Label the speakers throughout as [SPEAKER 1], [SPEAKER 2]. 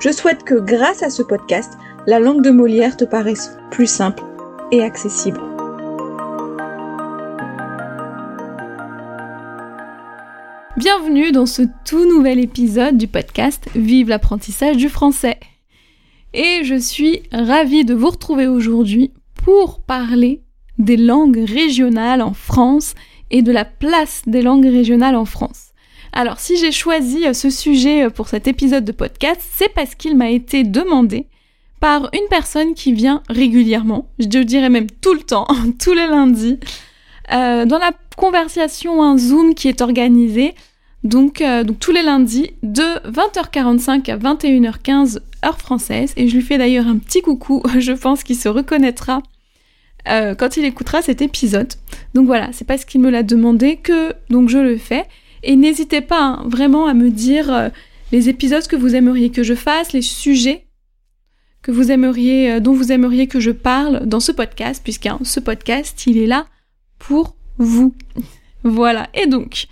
[SPEAKER 1] Je souhaite que grâce à ce podcast, la langue de Molière te paraisse plus simple et accessible.
[SPEAKER 2] Bienvenue dans ce tout nouvel épisode du podcast Vive l'apprentissage du français. Et je suis ravie de vous retrouver aujourd'hui pour parler des langues régionales en France et de la place des langues régionales en France. Alors si j'ai choisi ce sujet pour cet épisode de podcast, c'est parce qu'il m'a été demandé par une personne qui vient régulièrement, je dirais même tout le temps, tous les lundis, euh, dans la conversation, un Zoom qui est organisé, donc, euh, tous les lundis, de 20h45 à 21h15 heure française, et je lui fais d'ailleurs un petit coucou, je pense qu'il se reconnaîtra euh, quand il écoutera cet épisode. Donc voilà, c'est parce qu'il me l'a demandé que donc je le fais, et n'hésitez pas hein, vraiment à me dire les épisodes que vous aimeriez que je fasse, les sujets que vous aimeriez, euh, dont vous aimeriez que je parle dans ce podcast, puisque ce podcast, il est là pour vous. voilà. Et donc,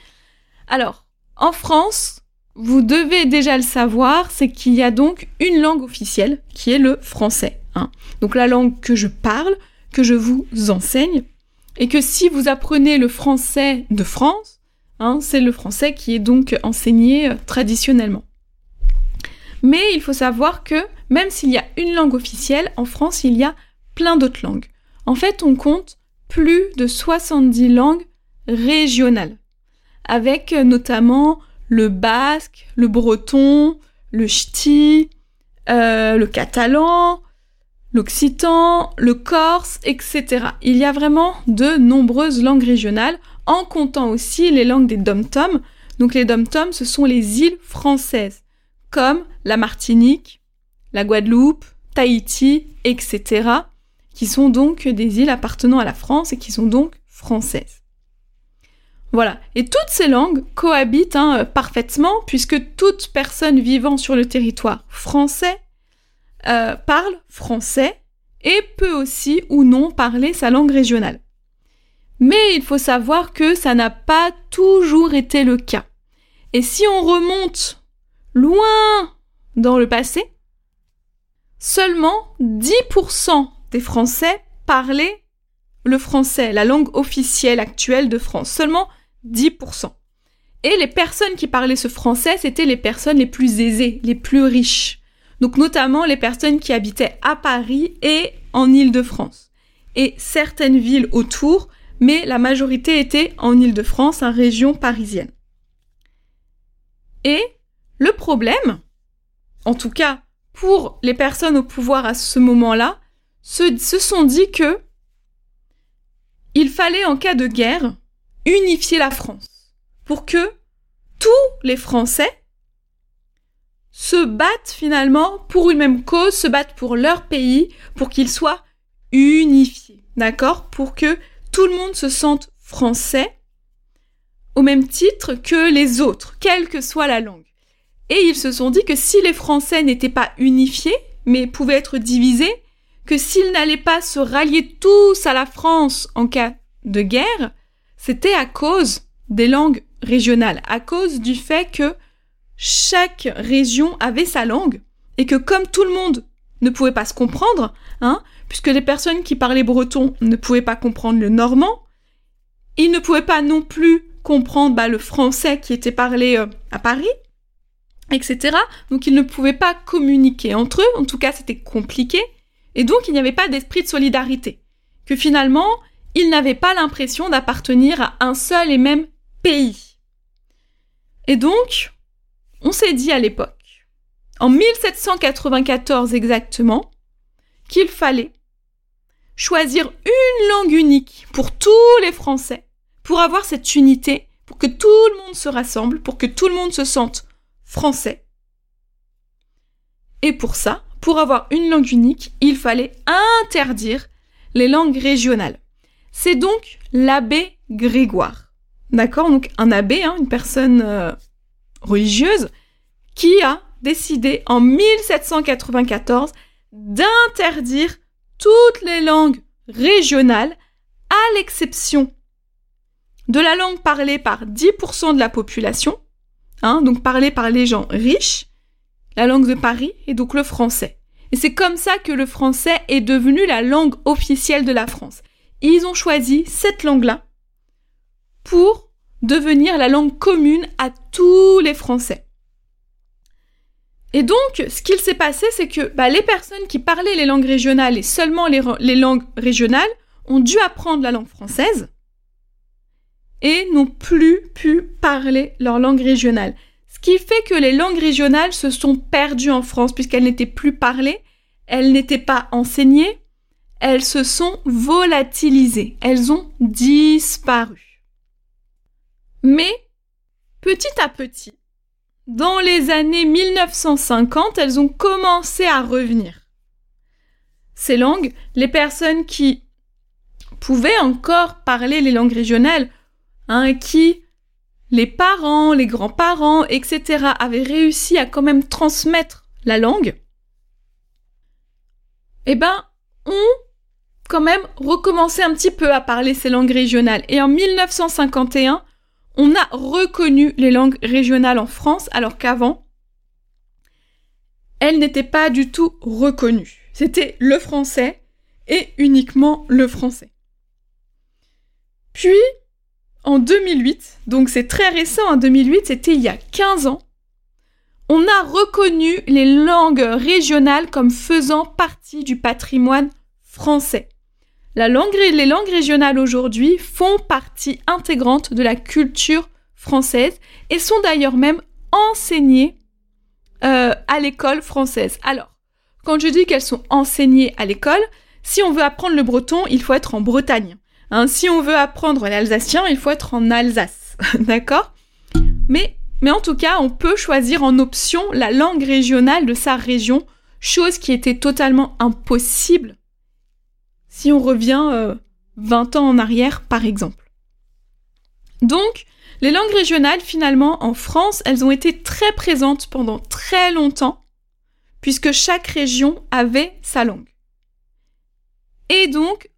[SPEAKER 2] alors, en France, vous devez déjà le savoir, c'est qu'il y a donc une langue officielle qui est le français. Hein. Donc la langue que je parle, que je vous enseigne, et que si vous apprenez le français de France, hein, c'est le français qui est donc enseigné euh, traditionnellement. Mais il faut savoir que même s'il y a une langue officielle, en France, il y a plein d'autres langues. En fait, on compte plus de 70 langues régionales, avec euh, notamment le basque, le breton, le ch'ti, euh, le catalan, l'occitan, le corse, etc. Il y a vraiment de nombreuses langues régionales, en comptant aussi les langues des dom-tom. Donc les dom-tom, ce sont les îles françaises, comme la Martinique, la Guadeloupe, Tahiti, etc., qui sont donc des îles appartenant à la France et qui sont donc françaises. Voilà, et toutes ces langues cohabitent hein, parfaitement puisque toute personne vivant sur le territoire français euh, parle français et peut aussi ou non parler sa langue régionale. Mais il faut savoir que ça n'a pas toujours été le cas. Et si on remonte loin dans le passé, seulement 10% des Français parlaient le français, la langue officielle actuelle de France. Seulement 10%. Et les personnes qui parlaient ce français, c'était les personnes les plus aisées, les plus riches. Donc notamment les personnes qui habitaient à Paris et en Île-de-France. Et certaines villes autour, mais la majorité était en Île-de-France, en région parisienne. Et le problème, en tout cas pour les personnes au pouvoir à ce moment-là, se, sont dit que il fallait, en cas de guerre, unifier la France pour que tous les Français se battent finalement pour une même cause, se battent pour leur pays, pour qu'ils soient unifiés, d'accord? Pour que tout le monde se sente français au même titre que les autres, quelle que soit la langue. Et ils se sont dit que si les Français n'étaient pas unifiés, mais pouvaient être divisés, que s'ils n'allaient pas se rallier tous à la France en cas de guerre, c'était à cause des langues régionales, à cause du fait que chaque région avait sa langue, et que comme tout le monde ne pouvait pas se comprendre, hein, puisque les personnes qui parlaient breton ne pouvaient pas comprendre le normand, ils ne pouvaient pas non plus comprendre bah, le français qui était parlé euh, à Paris, etc. Donc ils ne pouvaient pas communiquer entre eux, en tout cas c'était compliqué, Et donc, il n'y avait pas d'esprit de solidarité. Que finalement, ils n'avaient pas l'impression d'appartenir à un seul et même pays. Et donc, on s'est dit à l'époque, en 1794 exactement, qu'il fallait choisir une langue unique pour tous les Français, pour avoir cette unité, pour que tout le monde se rassemble, pour que tout le monde se sente français. Et pour ça, pour avoir une langue unique, il fallait interdire les langues régionales. C'est donc l'abbé Grégoire. D'accord? Donc un abbé, hein, une personne euh, religieuse, qui a décidé en 1794 d'interdire toutes les langues régionales à l'exception de la langue parlée par 10% de la population, hein, donc parlée par les gens riches, la langue de Paris et donc le français. Et c'est comme ça que le français est devenu la langue officielle de la France. ils ont choisi cette langue-là pour devenir la langue commune à tous les Français. Et donc, ce qu'il s'est passé, c'est que bah, les personnes qui parlaient les langues régionales et seulement les, les langues régionales ont dû apprendre la langue française et n'ont plus pu parler leur langue régionale. Ce qui fait que les langues régionales se sont perdues en France puisqu'elles n'étaient plus parlées, elles n'étaient pas enseignées, elles se sont volatilisées, elles ont disparu. Mais, petit à petit, dans les années 1950, elles ont commencé à revenir. Ces langues, les personnes qui pouvaient encore parler les langues régionales, hein, qui les parents, les grands-parents, etc., avaient réussi à quand même transmettre la langue, eh ben, ont quand même recommencé un petit peu à parler ces langues régionales. Et en 1951, on a reconnu les langues régionales en France, alors qu'avant, elles n'étaient pas du tout reconnues. C'était le français et uniquement le français. Puis, en 2008, donc c'est très récent, en 2008, c'était il y a 15 ans, on a reconnu les langues régionales comme faisant partie du patrimoine français les langues régionales aujourd'hui font partie intégrante de la culture française et sont d'ailleurs même enseignées euh, à l'école française. Alors, quand je dis qu'elles sont enseignées à l'école, si on veut apprendre le breton, il faut être en Bretagne. Hein, si on veut apprendre l'alsacien, il faut être en Alsace. D'accord? Mais, mais en tout cas, on peut choisir en option la langue régionale de sa région, chose qui était totalement impossible si on revient 20 euh, ans en arrière, par exemple. Donc, les langues régionales, finalement, en France, elles ont été très présentes pendant très longtemps, puisque chaque région avait sa langue. Et donc,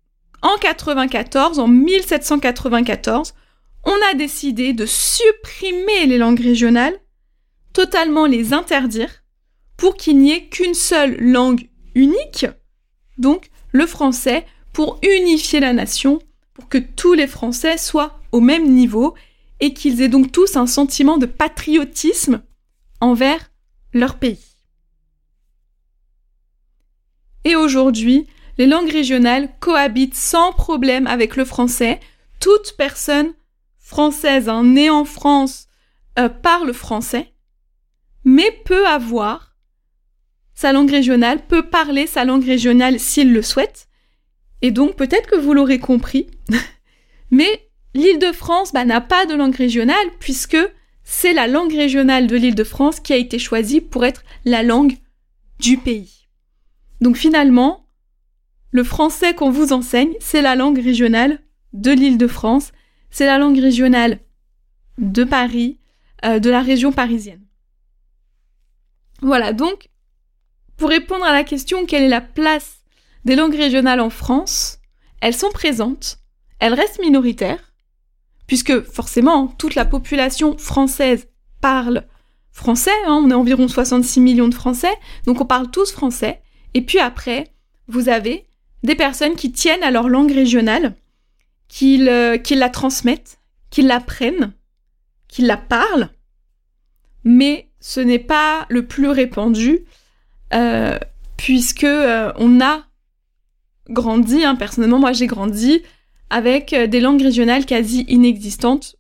[SPEAKER 2] en 94, en 1794, on a décidé de supprimer les langues régionales, totalement les interdire, pour qu'il n'y ait qu'une seule langue unique, donc le français pour unifier la nation, pour que tous les Français soient au même niveau et qu'ils aient donc tous un sentiment de patriotisme envers leur pays. Et aujourd'hui, les langues régionales cohabitent sans problème avec le français. Toute personne française hein, née en France euh, parle français, mais peut avoir sa langue régionale, peut parler sa langue régionale s'il le souhaite. Et donc peut-être que vous l'aurez compris, mais l'île de France bah, n'a pas de langue régionale puisque c'est la langue régionale de l'île de France qui a été choisie pour être la langue du pays. Donc finalement, le français qu'on vous enseigne, c'est la langue régionale de l'île de France, c'est la langue régionale de Paris, euh, de la région parisienne. Voilà, donc pour répondre à la question quelle est la place des langues régionales en France, elles sont présentes, elles restent minoritaires, puisque forcément toute la population française parle français, hein, on est environ 66 millions de Français, donc on parle tous français, et puis après, vous avez des personnes qui tiennent à leur langue régionale, qui, la transmettent, qui l'apprennent, qui la parlent, mais ce n'est pas le plus répandu, euh, puisque euh, on a grandi, hein, personnellement, moi j'ai grandi avec euh, des langues régionales quasi inexistantes,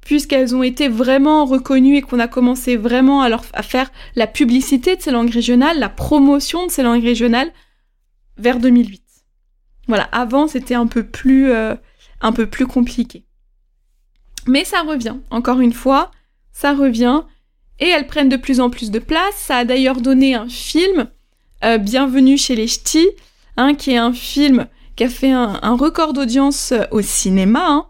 [SPEAKER 2] puisqu'elles ont été vraiment reconnues et qu'on a commencé vraiment à, leur, à faire la publicité de ces langues régionales, la promotion de ces langues régionales vers 2008. Voilà, avant c'était un peu plus euh, un peu plus compliqué. Mais ça revient, encore une fois, ça revient et elles prennent de plus en plus de place. Ça a d'ailleurs donné un film, euh, Bienvenue chez les Ch'tis, hein, qui est un film qui a fait un, record d'audience euh, au cinéma. Hein.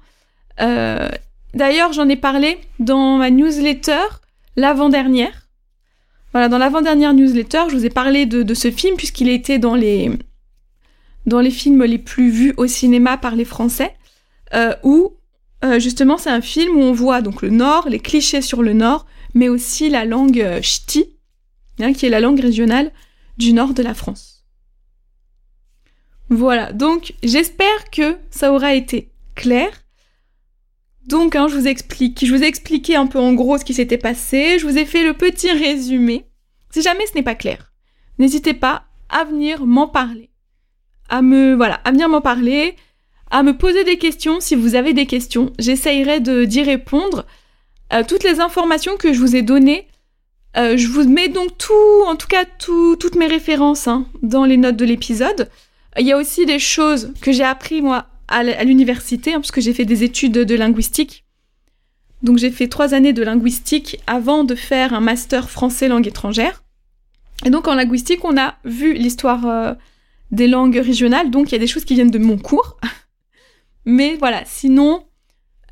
[SPEAKER 2] Euh, d'ailleurs, j'en ai parlé dans ma newsletter l'avant-dernière. Voilà, dans l'avant-dernière newsletter, je vous ai parlé de, ce film puisqu'il était dans les dans les films les plus vus au cinéma par les Français, où justement c'est un film où on voit donc le Nord, les clichés sur le Nord, mais aussi la langue ch'ti, hein, qui est la langue régionale du nord de la France. Voilà, donc j'espère que ça aura été clair. Donc, hein, je vous explique, je vous ai expliqué un peu en gros ce qui s'était passé, je vous ai fait le petit résumé. Si jamais ce n'est pas clair, n'hésitez pas à venir m'en parler. À me, voilà, à venir m'en parler, à me poser des questions si vous avez des questions. J'essayerai d'y répondre. Euh, toutes les informations que je vous ai données, euh, je vous mets donc tout, en tout cas toutes mes références hein, dans les notes de l'épisode. Il y a aussi des choses que j'ai appris moi à l'université, hein, parce que j'ai fait des études de linguistique. Donc j'ai fait trois années de linguistique avant de faire un master français langue étrangère. Et donc en linguistique, on a vu l'histoire euh, des langues régionales, donc il y a des choses qui viennent de mon cours. Mais voilà, sinon,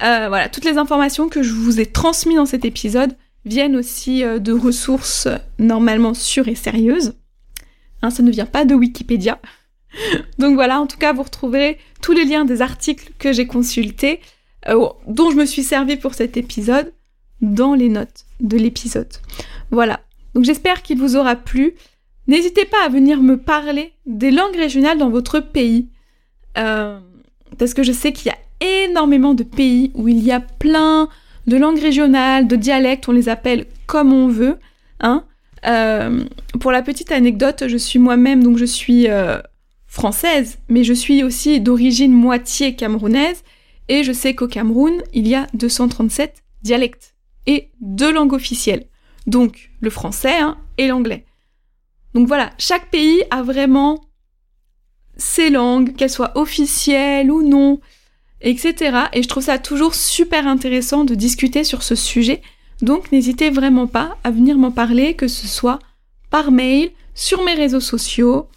[SPEAKER 2] euh, voilà, toutes les informations que je vous ai transmises dans cet épisode viennent aussi euh, de ressources normalement sûres et sérieuses. Hein, ça ne vient pas de Wikipédia. Donc voilà, en tout cas, vous retrouverez tous les liens des articles que j'ai consultés, euh, dont je me suis servi pour cet épisode, dans les notes de l'épisode. Voilà. Donc j'espère qu'il vous aura plu. N'hésitez pas à venir me parler des langues régionales dans votre pays. Parce que je sais qu'il y a énormément de pays où il y a plein de langues régionales, de dialectes, on les appelle comme on veut. Hein. Euh, pour la petite anecdote, je suis moi-même, donc je suis euh, française, mais je suis aussi d'origine moitié camerounaise, et je sais qu'au Cameroun, il y a 237 dialectes et deux langues officielles, donc le français hein, et l'anglais. Donc voilà, chaque pays a vraiment ses langues, qu'elles soient officielles ou non, etc. Et je trouve ça toujours super intéressant de discuter sur ce sujet. Donc n'hésitez vraiment pas à venir m'en parler, que ce soit par mail, sur mes réseaux sociaux,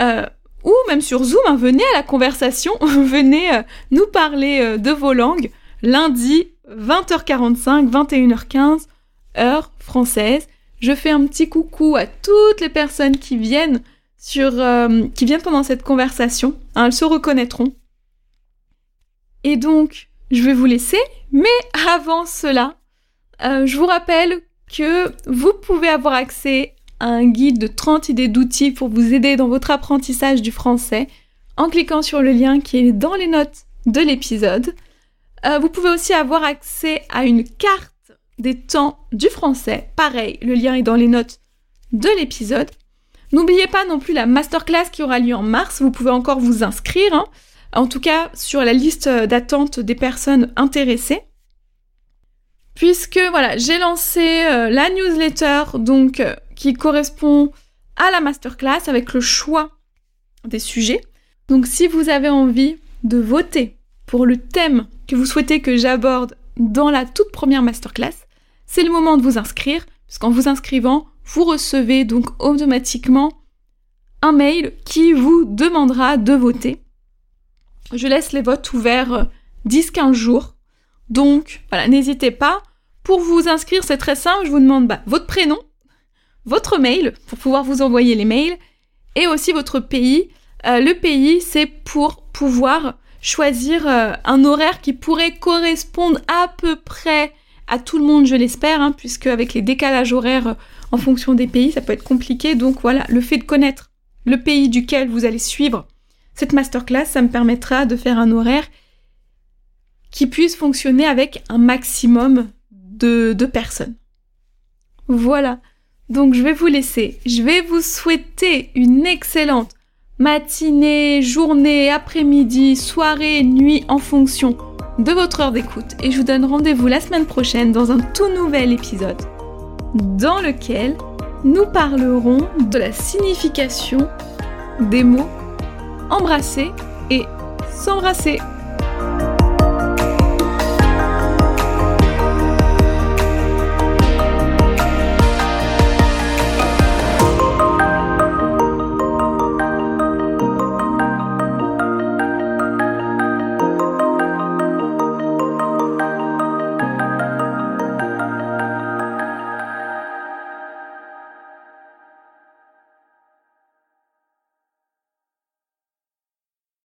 [SPEAKER 2] euh, ou même sur Zoom. Hein. venez à la conversation, venez euh, nous parler euh, de vos langues lundi 20h45, 21h15, heure française. Je fais un petit coucou à toutes les personnes qui viennent sur, qui viennent pendant cette conversation. Hein, elles se reconnaîtront. Et donc, je vais vous laisser, mais avant cela, euh, je vous rappelle que vous pouvez avoir accès à un guide de 30 idées d'outils pour vous aider dans votre apprentissage du français en cliquant sur le lien qui est dans les notes de l'épisode. Euh, vous pouvez aussi avoir accès à une carte des temps du français. Pareil, le lien est dans les notes de l'épisode. N'oubliez pas non plus la masterclass qui aura lieu en mars. Vous pouvez encore vous inscrire. Hein en tout cas sur la liste d'attente des personnes intéressées. Puisque voilà, j'ai lancé euh, la newsletter donc euh, qui correspond à la masterclass avec le choix des sujets. Donc si vous avez envie de voter pour le thème que vous souhaitez que j'aborde dans la toute première masterclass, c'est le moment de vous inscrire, puisqu'en vous inscrivant, vous recevez donc automatiquement un mail qui vous demandera de voter. Je laisse les votes ouverts 10-15 euh, jours. Donc, voilà, n'hésitez pas. Pour vous inscrire, c'est très simple. Je vous demande bah, votre prénom, votre mail pour pouvoir vous envoyer les mails et aussi votre pays. Euh, le pays, c'est pour pouvoir choisir euh, un horaire qui pourrait correspondre à peu près à tout le monde, je l'espère, hein, puisque avec les décalages horaires en fonction des pays, ça peut être compliqué. Donc voilà, le fait de connaître le pays duquel vous allez suivre cette masterclass, ça me permettra de faire un horaire qui puisse fonctionner avec un maximum de, personnes. Voilà. Donc je vais vous laisser. Je vais vous souhaiter une excellente matinée, journée, après-midi, soirée, nuit, en fonction de votre heure d'écoute. Et je vous donne rendez-vous la semaine prochaine dans un tout nouvel épisode dans lequel nous parlerons de la signification des mots embrasser et s'embrasser.